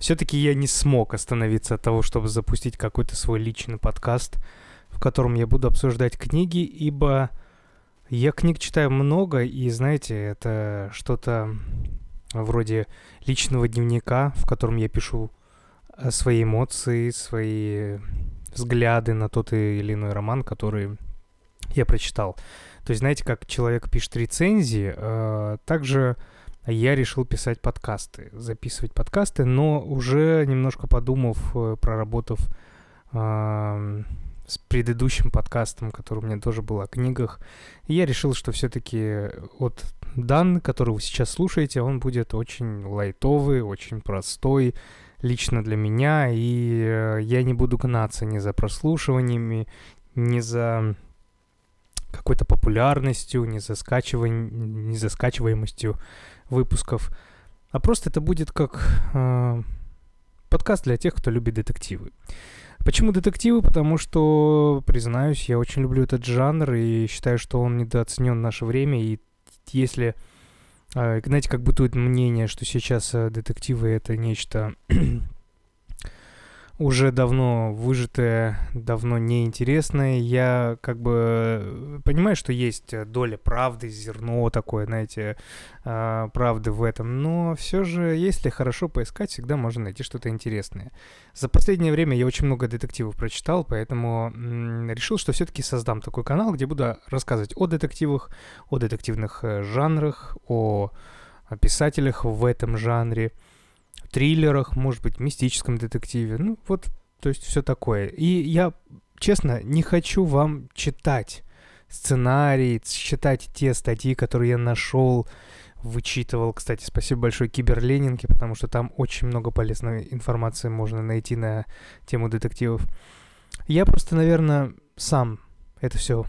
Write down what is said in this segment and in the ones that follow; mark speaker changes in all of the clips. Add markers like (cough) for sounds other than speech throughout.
Speaker 1: все-таки я не смог остановиться от того, чтобы запустить какой-то свой личный подкаст, в котором я буду обсуждать книги, ибо я книг читаю много, и, знаете, это что-то вроде личного дневника, в котором я пишу э, свои эмоции, свои взгляды на тот или иной роман, который я прочитал. То есть, знаете, как человек пишет рецензии, э, также я решил писать подкасты, записывать подкасты, но уже немножко подумав, э, проработав э, с предыдущим подкастом, который у меня тоже был о книгах, я решил, что все-таки вот дан, который вы сейчас слушаете, он будет очень лайтовый, очень простой, лично для меня, и э, я не буду гнаться ни за прослушиваниями, ни за какой-то популярностью, ни за, скачивань... ни за скачиваемостью выпусков, а просто это будет как э, подкаст для тех, кто любит детективы. Почему детективы? Потому что, признаюсь, я очень люблю этот жанр и считаю, что он недооценен в наше время. И если, э, знаете, как бытует мнение, что сейчас э, детективы это нечто уже давно выжатое, давно неинтересное. Я как бы э, понимаю, что есть э, доля правды, зерно такое, знаете, а, правды в этом, но все же, если хорошо поискать, всегда можно найти что-то интересное. За последнее время я очень много детективов прочитал, поэтому решил, что все-таки создам такой канал, где буду рассказывать о детективах, о детективных э, жанрах, о писателях в этом жанре – триллерах, может быть, мистическом детективе. Ну, вот, то есть все такое. И я, честно, не хочу вам читать сценарий, читать те статьи, которые я нашел, вычитывал. Кстати, спасибо большое Киберленинке, потому что там очень много полезной информации можно найти на тему детективов. Я просто, наверное, сам это все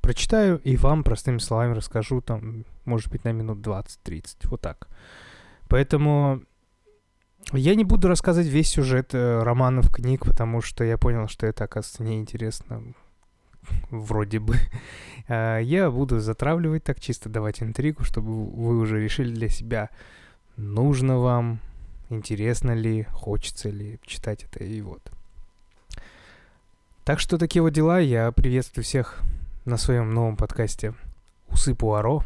Speaker 1: прочитаю и вам простыми словами расскажу, там, может быть, на минут 20-30, вот так. Поэтому я не буду рассказывать весь сюжет э, романов, книг, потому что я понял, что это, оказывается, неинтересно. Вроде бы. (laughs) А, я буду затравливать так, чисто давать интригу, чтобы вы уже решили для себя, нужно вам, интересно ли, хочется ли читать это, и вот. Так что такие вот дела. Я приветствую всех на своем новом подкасте «Усы Пуаро».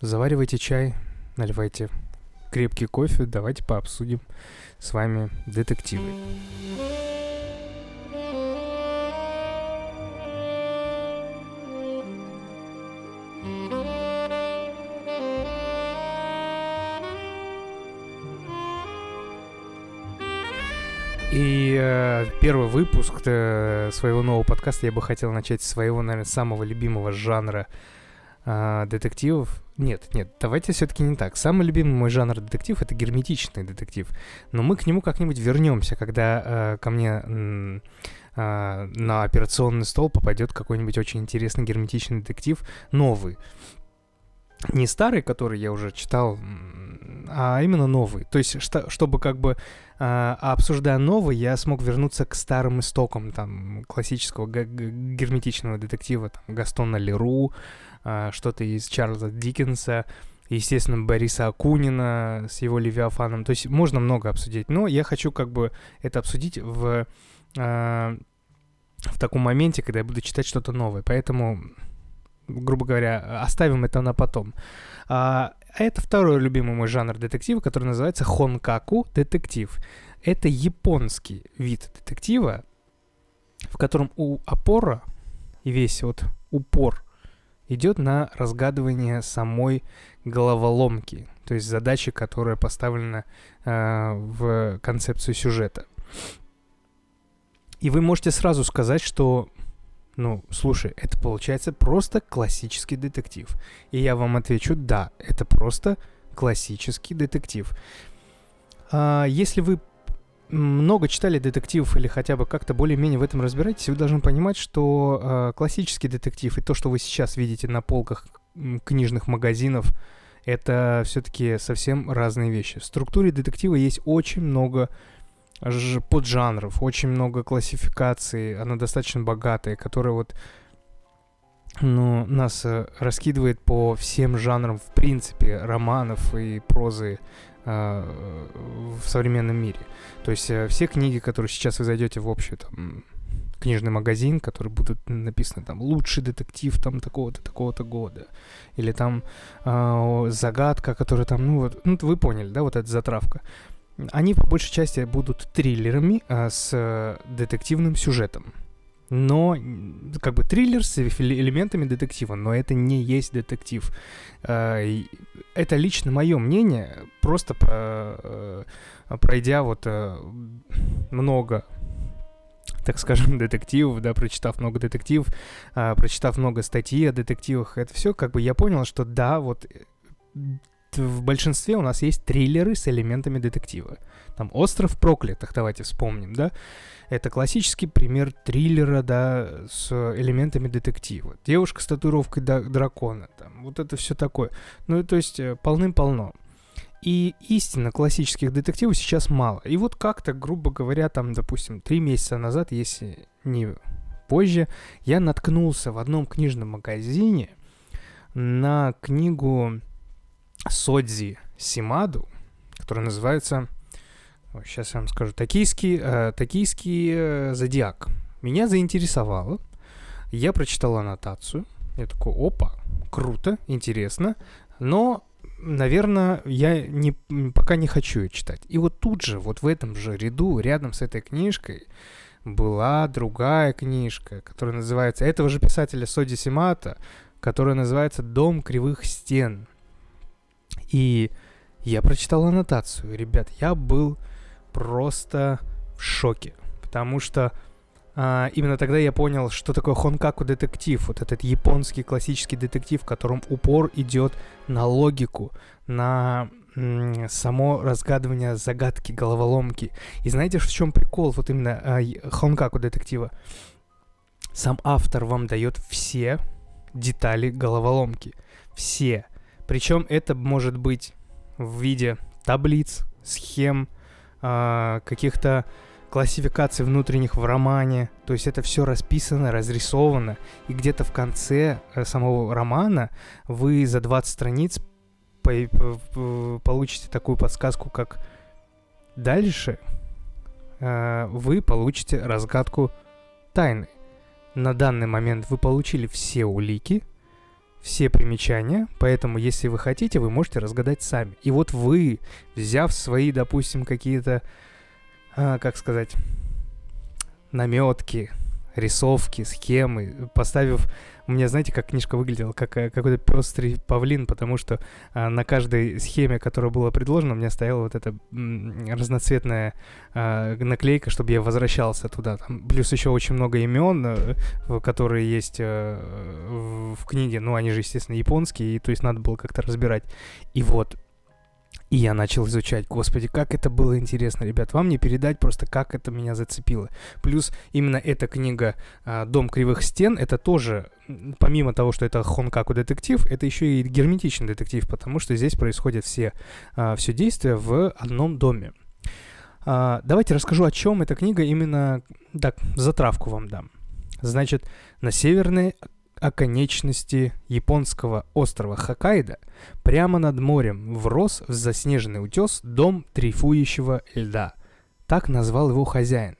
Speaker 1: Заваривайте чай, наливайте крепкий кофе, давайте пообсудим с вами детективы. И э, первый выпуск э, своего нового подкаста я бы хотел начать с своего, наверное, самого любимого жанра э, детективов нет, нет, давайте все-таки не так. Самый любимый мой жанр детектив это герметичный детектив. Но мы к нему как-нибудь вернемся, когда э, ко мне э, на операционный стол попадет какой-нибудь очень интересный герметичный детектив, новый. Не старый, который я уже читал, а именно новый. То есть, что, чтобы как бы э, обсуждая новый, я смог вернуться к старым истокам там классического герметичного детектива, там Гастона Леру, что-то из Чарльза Диккенса, естественно, Бориса Акунина с его Левиафаном. То есть можно много обсудить, но я хочу как бы это обсудить в, э, в таком моменте, когда я буду читать что-то новое. Поэтому, грубо говоря, оставим это на потом. А, а это второй любимый мой жанр детектива, который называется хонкаку детектив. Это японский вид детектива, в котором у опора и весь вот упор идет на разгадывание самой головоломки, то есть задачи, которая поставлена э, в концепцию сюжета. И вы можете сразу сказать, что, ну, слушай, это получается просто классический детектив. И я вам отвечу, да, это просто классический детектив. А, если вы много читали детективов или хотя бы как-то более-менее в этом разбираетесь, вы должны понимать, что э, классический детектив и то, что вы сейчас видите на полках книжных магазинов, это все-таки совсем разные вещи. В структуре детектива есть очень много поджанров, очень много классификаций, она достаточно богатая, которая вот ну, нас э, раскидывает по всем жанрам, в принципе, романов и прозы в современном мире. То есть э, все книги, которые сейчас вы зайдете в общий там, книжный магазин, который будут написаны там лучший детектив там такого-то такого-то года, или там э, загадка, которая там, ну вот, ну вы поняли, да, вот эта затравка. Они по большей части будут триллерами э, с э, детективным сюжетом но как бы триллер с элементами детектива, но это не есть детектив. А, это лично мое мнение, просто э, пройдя вот э, много так скажем, (laughs) детективов, да, прочитав много детективов, а, прочитав много статей о детективах, это все как бы я понял, что да, вот э, в большинстве у нас есть триллеры с элементами детектива. Там «Остров проклятых», давайте вспомним, да? Это классический пример триллера, да, с элементами детектива. Девушка с татуировкой дракона, там, вот это все такое. Ну, то есть э, полным-полно. И истинно классических детективов сейчас мало. И вот как-то, грубо говоря, там, допустим, три месяца назад, если не позже, я наткнулся в одном книжном магазине на книгу Содзи Симаду, которая называется Сейчас я вам скажу. Токийский, э, токийский э, зодиак. Меня заинтересовало. Я прочитал аннотацию. Я такой, опа, круто, интересно. Но, наверное, я не, пока не хочу ее читать. И вот тут же, вот в этом же ряду, рядом с этой книжкой, была другая книжка, которая называется, этого же писателя Соди Симата, которая называется «Дом кривых стен». И я прочитал аннотацию. Ребят, я был просто в шоке, потому что а, именно тогда я понял, что такое Хонкаку детектив, вот этот японский классический детектив, в котором упор идет на логику, на само разгадывание загадки, головоломки. И знаете, в чем прикол вот именно а, Хонкаку детектива? Сам автор вам дает все детали головоломки. Все. Причем это может быть в виде таблиц, схем, э, каких-то классификаций внутренних в романе. То есть это все расписано, разрисовано. И где-то в конце э, самого романа вы за 20 страниц по получите такую подсказку, как дальше э, вы получите разгадку тайны. На данный момент вы получили все улики, все примечания, поэтому если вы хотите, вы можете разгадать сами. И вот вы, взяв свои, допустим, какие-то, а, как сказать, наметки, рисовки, схемы, поставив у меня, знаете, как книжка выглядела, как э, какой-то пестрый павлин, потому что а, на каждой схеме, которая была предложена, у меня стояла вот эта разноцветная а, наклейка, чтобы я возвращался туда. Там, плюс еще очень много имен, которые есть а, в, в книге, ну, они же, естественно, японские, и то есть надо было как-то разбирать. И вот, и я начал изучать, господи, как это было интересно, ребят, вам не передать просто, как это меня зацепило. Плюс именно эта книга «Дом кривых стен», это тоже помимо того, что это Хонкаку детектив, это еще и герметичный детектив, потому что здесь происходят все, а, все действия в одном доме. А, давайте расскажу, о чем эта книга именно... Так, затравку вам дам. Значит, на северной оконечности японского острова Хоккайдо прямо над морем врос в заснеженный утес дом трифующего льда. Так назвал его хозяин.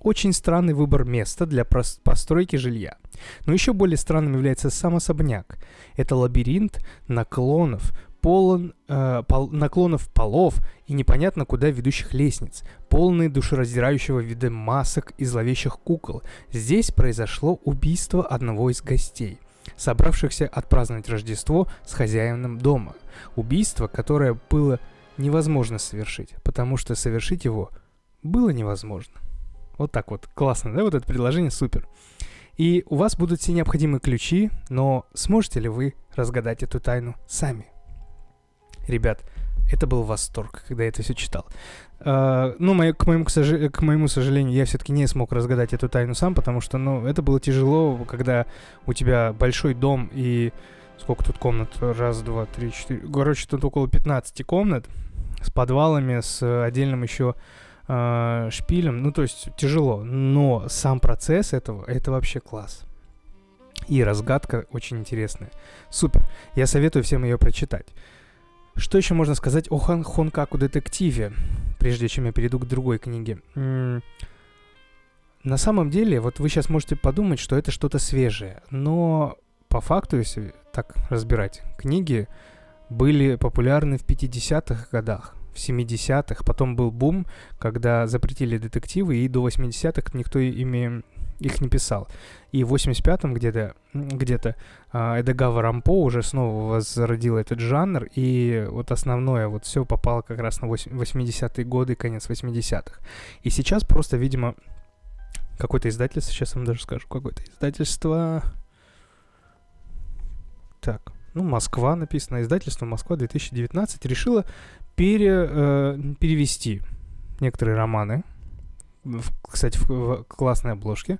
Speaker 1: Очень странный выбор места для постройки жилья. Но еще более странным является сам особняк. Это лабиринт наклонов, полон э, пол, наклонов полов и непонятно куда ведущих лестниц, полный душераздирающего вида масок и зловещих кукол. Здесь произошло убийство одного из гостей, собравшихся отпраздновать Рождество с хозяином дома. Убийство, которое было невозможно совершить, потому что совершить его было невозможно. Вот так вот. Классно, да? Вот это предложение супер. И у вас будут все необходимые ключи, но сможете ли вы разгадать эту тайну сами? Ребят, это был восторг, когда я это все читал. Uh, ну, мое, к, моему, к, сож... к моему сожалению, я все-таки не смог разгадать эту тайну сам, потому что, ну, это было тяжело, когда у тебя большой дом и... Сколько тут комнат? Раз, два, три, четыре... Короче, тут около 15 комнат с подвалами, с отдельным еще э, шпилем. Ну, то есть тяжело. Но сам процесс этого, это вообще класс. И разгадка очень интересная. Супер. Я советую всем ее прочитать. Что еще можно сказать о Хан Хонкаку детективе, прежде чем я перейду к другой книге? На самом деле, вот вы сейчас можете подумать, что это что-то свежее, но по факту, если так разбирать, книги были популярны в 50-х годах, в 70-х, потом был бум, когда запретили детективы, и до 80-х никто ими их не писал. И в 85-м где-то, где-то э, Эдегава Рампо уже снова возродил этот жанр, и вот основное, вот все попало как раз на 80-е годы, конец 80-х. И сейчас просто, видимо, какое-то издательство, сейчас вам даже скажу, какое-то издательство... Так, ну, Москва написано, издательство Москва 2019 решило пере, э, перевести некоторые романы кстати, в, классной обложке,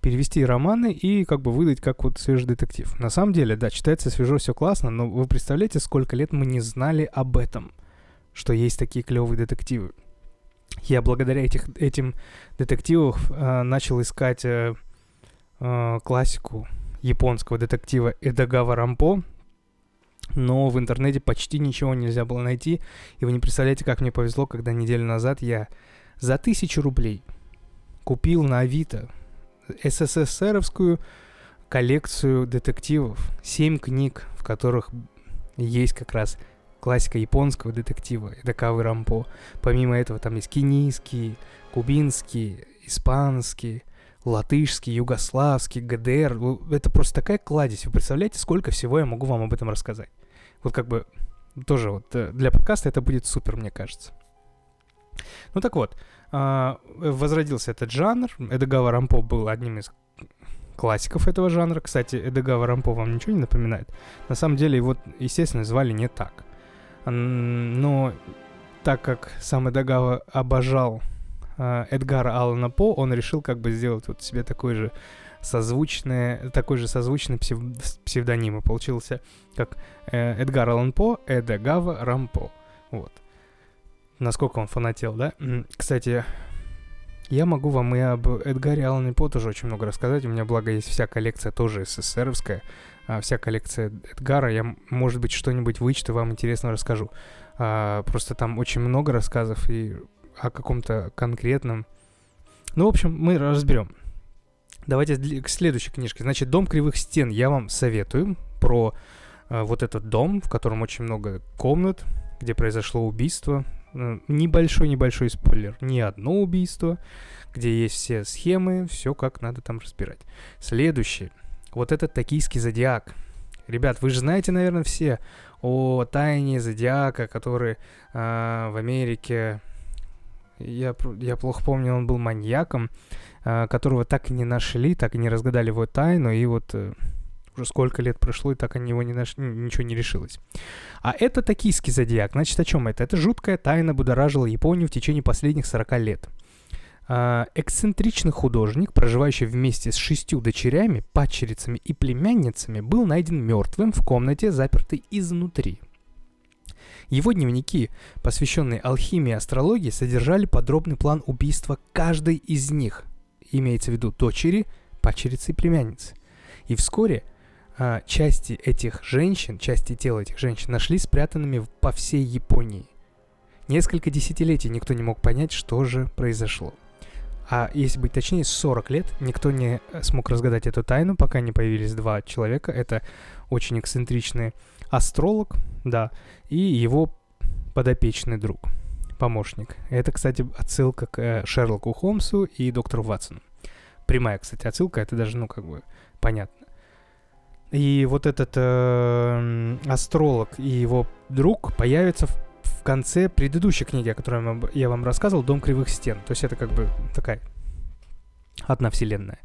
Speaker 1: перевести романы и как бы выдать как вот свежий детектив. На самом деле, да, читается свежо, все классно, но вы представляете, сколько лет мы не знали об этом, что есть такие клевые детективы. Я благодаря этих, этим детективам э, начал искать э, э, классику японского детектива Эдагава Рампо, но в интернете почти ничего нельзя было найти, и вы не представляете, как мне повезло, когда неделю назад я за тысячу рублей купил на Авито СССРовскую коллекцию детективов. Семь книг, в которых есть как раз классика японского детектива, Эдакавы Рампо. Помимо этого там есть кенийский, кубинский, испанский, латышский, югославский, ГДР. Это просто такая кладезь. Вы представляете, сколько всего я могу вам об этом рассказать? Вот как бы тоже вот э, для подкаста это будет супер, мне кажется. Ну так вот, а, возродился этот жанр. Эдегава Рампо был одним из классиков этого жанра. Кстати, Эдегава Рампо вам ничего не напоминает? На самом деле его, естественно, звали не так. Но так как сам Эдегава обожал а, Эдгара Аллана По, он решил как бы сделать вот себе такой же созвучный, такой же созвучный псев, псевдоним. И получился как э, Эдгар Аллан По, Эдегава Рампо. Вот насколько он фанател, да? Кстати, я могу вам и об Эдгаре Аллане По тоже очень много рассказать. У меня, благо, есть вся коллекция тоже СССРовская, а вся коллекция Эдгара. Я, может быть, что-нибудь вычту, вам интересно расскажу. А, просто там очень много рассказов и о каком-то конкретном. Ну, в общем, мы разберем. Давайте к следующей книжке. Значит, «Дом кривых стен» я вам советую про э, вот этот дом, в котором очень много комнат, где произошло убийство, небольшой-небольшой спойлер. Не одно убийство, где есть все схемы, все как надо там разбирать. Следующий. Вот этот токийский зодиак. Ребят, вы же знаете, наверное, все о тайне зодиака, который э, в Америке... Я, я плохо помню, он был маньяком, э, которого так и не нашли, так и не разгадали его тайну, и вот... Уже сколько лет прошло, и так они его не наш... ничего не решилось. А это токийский зодиак. Значит, о чем это? Это жуткая тайна будоражила Японию в течение последних 40 лет. А, эксцентричный художник, проживающий вместе с шестью дочерями, падчерицами и племянницами, был найден мертвым в комнате, запертой изнутри. Его дневники, посвященные алхимии и астрологии, содержали подробный план убийства каждой из них. Имеется в виду дочери, падчерицы и племянницы. И вскоре а, части этих женщин, части тела этих женщин нашли спрятанными по всей Японии. Несколько десятилетий никто не мог понять, что же произошло. А если быть точнее, 40 лет никто не смог разгадать эту тайну, пока не появились два человека. Это очень эксцентричный астролог, да, и его подопечный друг, помощник. Это, кстати, отсылка к э, Шерлоку Холмсу и доктору Ватсону. Прямая, кстати, отсылка, это даже, ну, как бы понятно. И вот этот э, астролог и его друг появятся в, в конце предыдущей книги, о которой я вам рассказывал, «Дом кривых стен». То есть это как бы такая одна вселенная.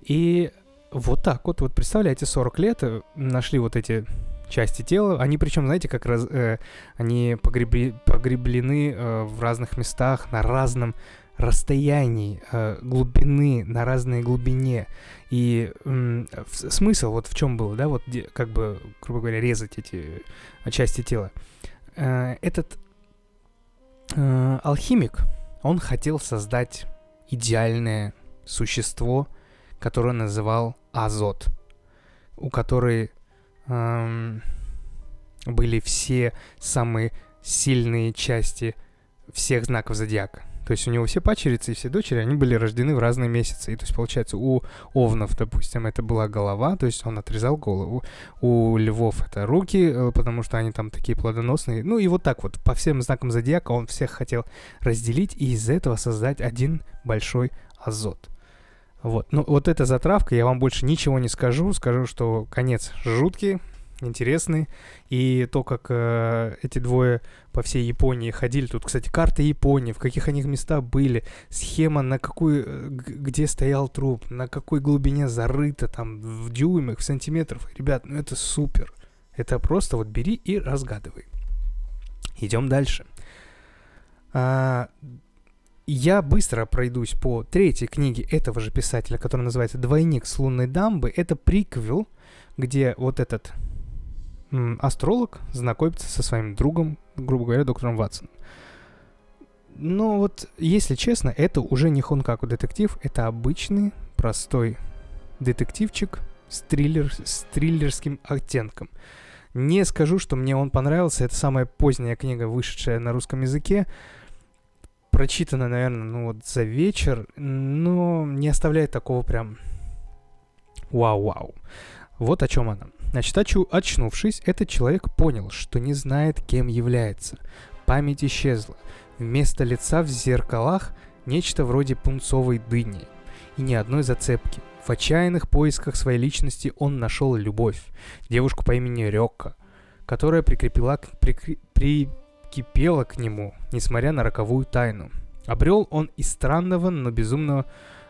Speaker 1: И вот так вот, вот представляете, 40 лет э, нашли вот эти части тела. Они причем, знаете, как раз э, они погребли, погреблены э, в разных местах, на разном расстояний, э, глубины, на разной глубине. И э, смысл вот в чем был, да, вот как бы, грубо говоря, резать эти части тела. Э, этот э, алхимик, он хотел создать идеальное существо, которое называл азот. у которой эм, были все самые сильные части всех знаков зодиака. То есть у него все пачерицы и все дочери, они были рождены в разные месяцы. И то есть, получается, у овнов, допустим, это была голова, то есть он отрезал голову. У львов это руки, э, потому что они там такие плодоносные. Ну и вот так вот, по всем знакам зодиака он всех хотел разделить и из этого создать один большой азот. Вот. Ну, вот эта затравка, я вам больше ничего не скажу. Скажу, что конец жуткий, интересный. И то, как э, эти двое по всей Японии ходили. Тут, кстати, карта Японии, в каких они местах были, схема, на какой, э, где стоял труп, на какой глубине зарыто, там, в дюймах, в сантиметрах. Ребят, ну это супер. Это просто вот бери и разгадывай. Идем дальше. А, я быстро пройдусь по третьей книге этого же писателя, которая называется «Двойник с лунной дамбы». Это приквел, где вот этот астролог знакомится со своим другом, грубо говоря, доктором Ватсоном. Но вот, если честно, это уже не Хонкаку детектив, это обычный, простой детективчик с, триллер, с триллерским оттенком. Не скажу, что мне он понравился, это самая поздняя книга, вышедшая на русском языке, прочитана, наверное, ну вот за вечер, но не оставляет такого прям вау-вау. Вот о чем она. Значит, очнувшись, этот человек понял, что не знает, кем является. Память исчезла. Вместо лица в зеркалах нечто вроде пунцовой дыни. И ни одной зацепки. В отчаянных поисках своей личности он нашел любовь. Девушку по имени Рёка, которая прикрепила, прикр, прикипела к нему, несмотря на роковую тайну. Обрел он и странного, но безумного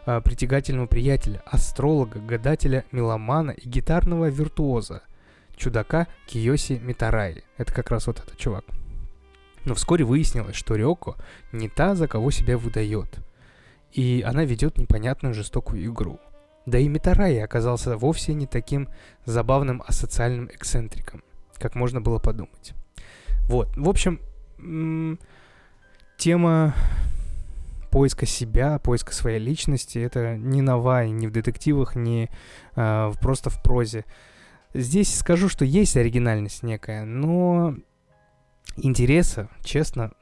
Speaker 1: э, притягательного приятеля, астролога, гадателя, меломана и гитарного виртуоза, чудака Киоси Митараи. Это как раз вот этот чувак. Но вскоре выяснилось, что Рёко не та, за кого себя выдает. И она ведет непонятную жестокую игру. Да и Митараи оказался вовсе не таким забавным асоциальным эксцентриком, как можно было подумать. Вот, в общем, тема поиска себя, поиска своей личности. Это не новая, ни в детективах, ни э, просто в прозе. Здесь скажу, что есть оригинальность некая, но интереса, честно,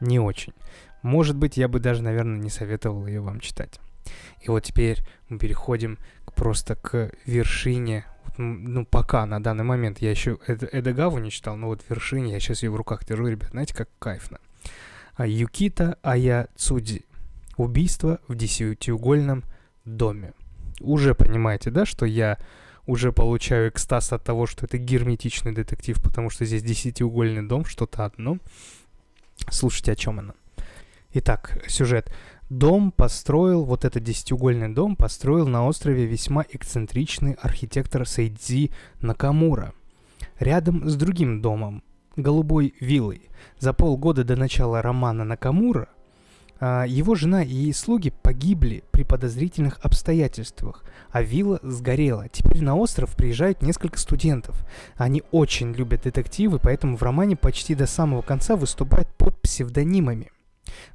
Speaker 1: не очень. Может быть, я бы даже, наверное, не советовал ее вам читать. И вот теперь мы переходим просто к вершине. Ну, пока на данный момент я еще Эдагаву не читал, но вот вершине я сейчас ее в руках держу, ребят, знаете, как кайфно. А Юкита Ая Цудзи. Убийство в десятиугольном доме. Уже понимаете, да, что я уже получаю экстаз от того, что это герметичный детектив, потому что здесь десятиугольный дом, что-то одно. Слушайте, о чем она. Итак, сюжет. Дом построил, вот этот десятиугольный дом построил на острове весьма эксцентричный архитектор Сейдзи Накамура. Рядом с другим домом, голубой виллой. За полгода до начала романа Накамура а, его жена и слуги погибли при подозрительных обстоятельствах, а вилла сгорела. Теперь на остров приезжают несколько студентов. Они очень любят детективы, поэтому в романе почти до самого конца выступают под псевдонимами,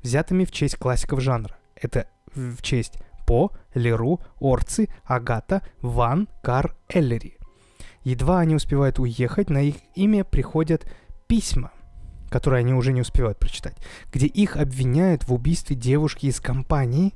Speaker 1: взятыми в честь классиков жанра. Это в честь По, Леру, Орци, Агата, Ван, Кар, Эллери. Едва они успевают уехать, на их имя приходят письма, которые они уже не успевают прочитать, где их обвиняют в убийстве девушки из компании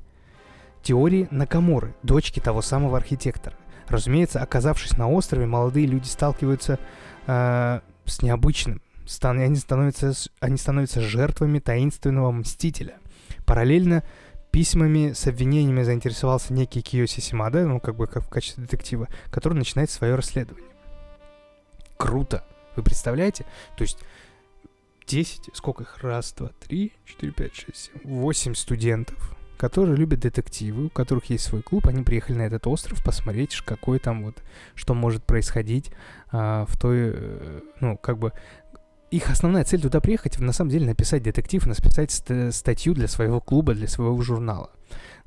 Speaker 1: теории Накамуры, дочки того самого архитектора. Разумеется, оказавшись на острове, молодые люди сталкиваются э, с необычным. Стан, они, становятся, они становятся жертвами таинственного мстителя. Параллельно письмами с обвинениями заинтересовался некий Киоси Симада, ну, как бы как в качестве детектива, который начинает свое расследование. Круто! Вы представляете? То есть 10, сколько их? Раз, два, три, четыре, пять, шесть, семь, восемь студентов, которые любят детективы, у которых есть свой клуб, они приехали на этот остров посмотреть, какой там вот, что может происходить а, в той, э, ну, как бы, их основная цель туда приехать, на самом деле, написать детектив, написать ст- статью для своего клуба, для своего журнала.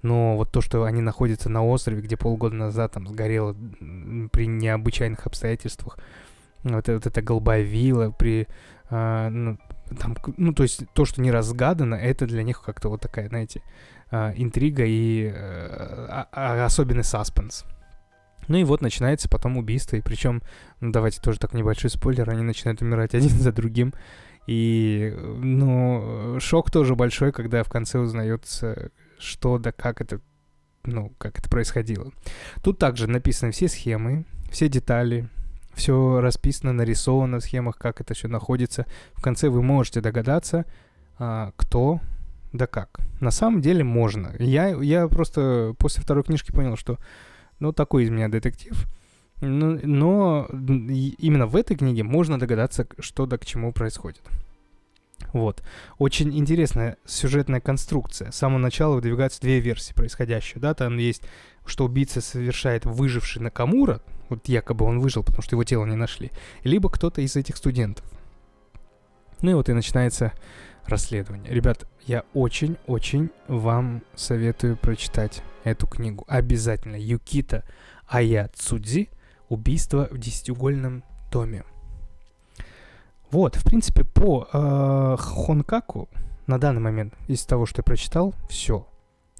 Speaker 1: Но вот то, что они находятся на острове, где полгода назад там сгорело при необычайных обстоятельствах, вот, вот эта голубая вилла при, а, ну, там, ну, то есть то, что не разгадано, это для них как-то вот такая, знаете, а, интрига и а, а, особенный саспенс. Ну и вот начинается потом убийство, и причем, ну давайте тоже так небольшой спойлер, они начинают умирать (laughs) один за другим. И, ну, шок тоже большой, когда в конце узнается, что да как это, ну, как это происходило. Тут также написаны все схемы, все детали, все расписано, нарисовано в схемах, как это все находится. В конце вы можете догадаться, а, кто да как. На самом деле можно. Я, я просто после второй книжки понял, что ну такой из меня детектив. Но, но именно в этой книге можно догадаться, что да к чему происходит. Вот. Очень интересная сюжетная конструкция. С самого начала выдвигаются две версии происходящего. Да? Там есть, что убийца совершает выживший Накамура, вот якобы он выжил, потому что его тело не нашли, либо кто-то из этих студентов. Ну и вот и начинается расследование. Ребят, я очень-очень вам советую прочитать эту книгу. Обязательно. Юкита Ая Цудзи «Убийство в десятиугольном доме». Вот, в принципе, по э, Хонкаку на данный момент, из того, что я прочитал, все.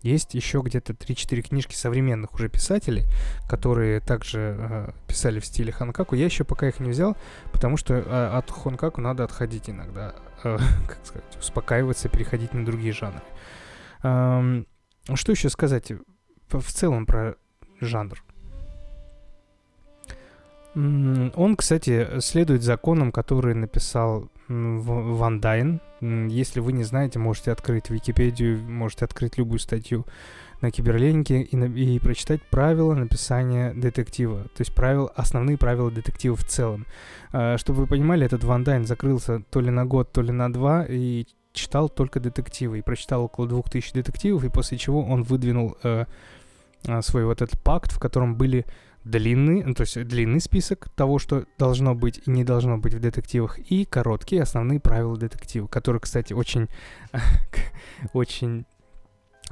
Speaker 1: Есть еще где-то 3-4 книжки современных уже писателей, которые также э, писали в стиле Хонкаку. Я еще пока их не взял, потому что э, от Хонкаку надо отходить иногда, э, (laughs) как сказать, успокаиваться, переходить на другие жанры. Эм, что еще сказать в целом про жанр? Он, кстати, следует законам, которые написал Ван Дайн. Если вы не знаете, можете открыть Википедию, можете открыть любую статью на киберленке и, на, и прочитать правила написания детектива. То есть правил, основные правила детектива в целом. А, чтобы вы понимали, этот Ван Дайн закрылся то ли на год, то ли на два и читал только детективы. И прочитал около двух тысяч детективов, и после чего он выдвинул э, а, свой вот этот пакт, в котором были длинный, ну, то есть длинный список того, что должно быть и не должно быть в детективах, и короткие основные правила детектива, которые, кстати, очень, (laughs) очень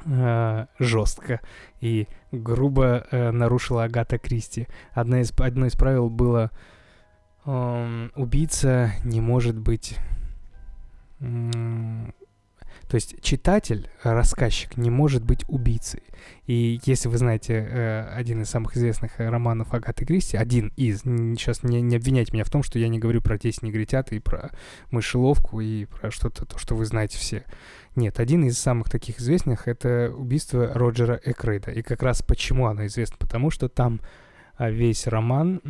Speaker 1: э, жестко и грубо э, нарушила Агата Кристи. Одна из, одно из правил было э, убийца не может быть то есть читатель, э, рассказчик не может быть убийцей. И если вы знаете э, один из самых известных э, романов Агаты Кристи, один из, сейчас не, не обвиняйте меня в том, что я не говорю про 10 негритят и про мышеловку и про что-то, то, что вы знаете все. Нет, один из самых таких известных — это убийство Роджера Экрейда. И как раз почему оно известно? Потому что там а, весь роман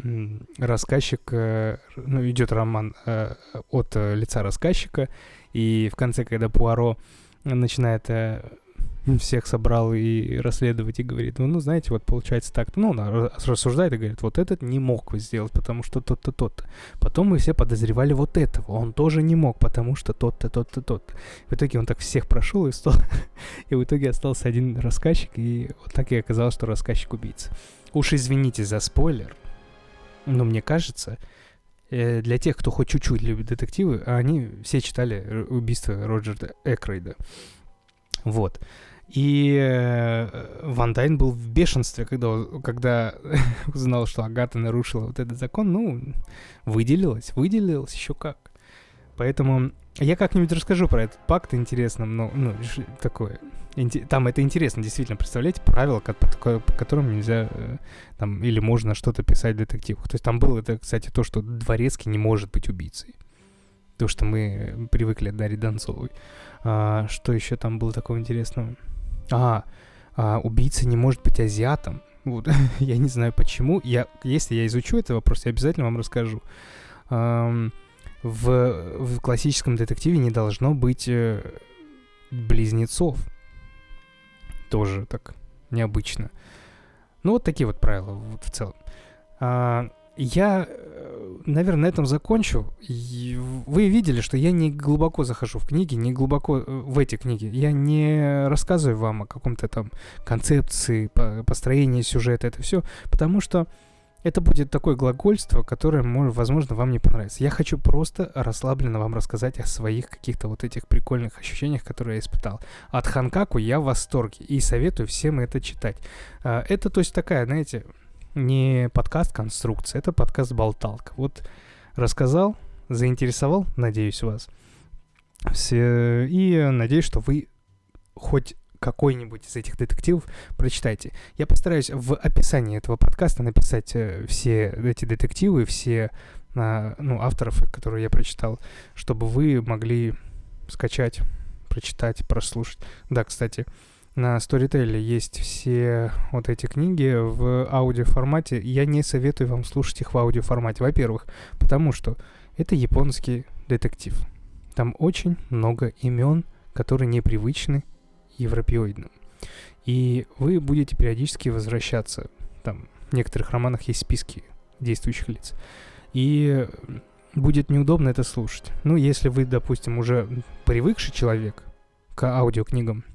Speaker 1: рассказчик, ну, идет роман от лица рассказчика, и в конце, когда Пуаро начинает э, всех собрал и расследовать и говорит, ну, ну знаете, вот получается так-то. Ну, он рассуждает и говорит, вот этот не мог сделать, потому что тот-то, тот-то. Потом мы все подозревали вот этого. Он тоже не мог, потому что тот-то, тот-то, тот. В итоге он так всех прошел и стал... (laughs) и в итоге остался один рассказчик, и вот так и оказалось, что рассказчик убийца. Уж извините за спойлер, но мне кажется, Э, для тех, кто хоть чуть-чуть любит детективы, они все читали «Убийство Роджера Экрейда». Вот. И э, Ван Дайн был в бешенстве, когда, когда (laughs) узнал, что Агата нарушила вот этот закон. Ну, выделилась, выделилась еще как. Поэтому я как-нибудь расскажу про этот пакт интересно, но ну, такое. Там это интересно, действительно, представляете, правила, по, по которым нельзя э, там или можно что-то писать в детективах. То есть там было это, кстати, то, что Дворецкий не может быть убийцей. То, что мы привыкли от Дарьи Донцовой. А, что еще там было такого интересного? А, а убийца не может быть азиатом. Вот. (laughs) я не знаю почему. Я, если я изучу этот вопрос, я обязательно вам расскажу. Um, в, в классическом детективе не должно быть э, близнецов. Тоже так необычно. Ну, вот такие вот правила вот в целом. А, я, э, наверное, на этом закончу. Вы видели, что я не глубоко захожу в книги, не глубоко э, в эти книги. Я не рассказываю вам о каком-то там концепции, построении сюжета, это все, потому что это будет такое глагольство, которое, возможно, вам не понравится. Я хочу просто расслабленно вам рассказать о своих каких-то вот этих прикольных ощущениях, которые я испытал. От Ханкаку я в восторге и советую всем это читать. А, это, то есть, такая, знаете, не подкаст-конструкция, это подкаст-болталка. Вот рассказал, заинтересовал, надеюсь, вас. Все, и надеюсь, что вы хоть какой-нибудь из этих детективов, прочитайте. Я постараюсь в описании этого подкаста написать э, все эти детективы, все э, ну, авторов, которые я прочитал, чтобы вы могли скачать, прочитать, прослушать. Да, кстати, на Storytel есть все вот эти книги в аудиоформате. Я не советую вам слушать их в аудиоформате. Во-первых, потому что это японский детектив. Там очень много имен, которые непривычны европеоидным. И вы будете периодически возвращаться. Там в некоторых романах есть списки действующих лиц. И будет неудобно это слушать. Ну, если вы, допустим, уже привыкший человек к аудиокнигам,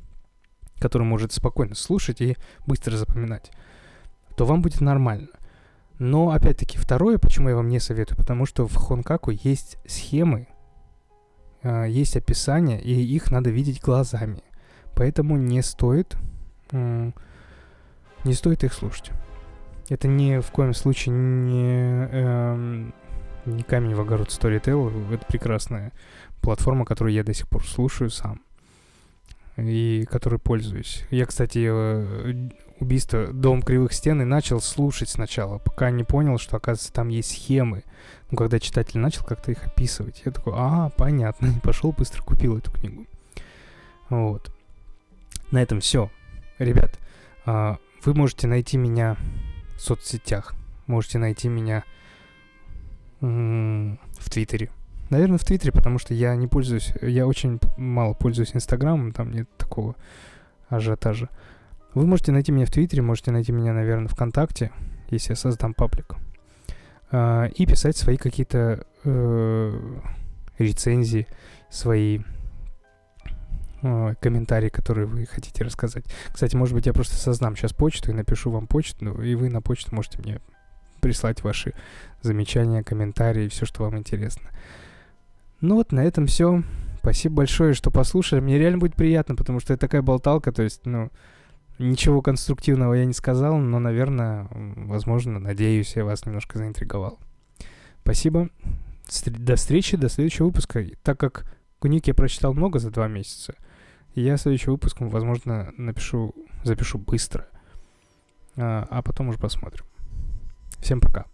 Speaker 1: который может спокойно слушать и быстро запоминать, то вам будет нормально. Но, опять-таки, второе, почему я вам не советую, потому что в Хонкаку есть схемы, а, есть описания, и их надо видеть глазами. Поэтому не стоит, не стоит их слушать. Это ни в коем случае не, эм, не камень в огород Storytel. Это прекрасная платформа, которую я до сих пор слушаю сам и которой пользуюсь. Я, кстати, э, убийство Дом кривых стен и начал слушать сначала, пока не понял, что, оказывается, там есть схемы. Ну, когда читатель начал как-то их описывать, я такой, а, понятно, и пошел быстро купил эту книгу. Вот. На этом все. Ребят, а, вы можете найти меня в соцсетях. Можете найти меня в Твиттере. Наверное, в Твиттере, потому что я не пользуюсь, я очень мало пользуюсь Инстаграмом, там нет такого ажиотажа. Вы можете найти меня в Твиттере, можете найти меня, наверное, ВКонтакте, если я создам паблик. А, и писать свои какие-то э, рецензии, свои э, комментарии, которые вы хотите рассказать. Кстати, может быть, я просто создам сейчас почту и напишу вам почту, и вы на почту можете мне прислать ваши замечания, комментарии, все, что вам интересно. Ну вот, на этом все. Спасибо большое, что послушали. Мне реально будет приятно, потому что это такая болталка, то есть, ну, ничего конструктивного я не сказал, но, наверное, возможно, надеюсь, я вас немножко заинтриговал. Спасибо. До встречи, до следующего выпуска. Так как книг я прочитал много за два месяца, я следующий выпуск, возможно, напишу, запишу быстро. А, а потом уже посмотрим. Всем пока.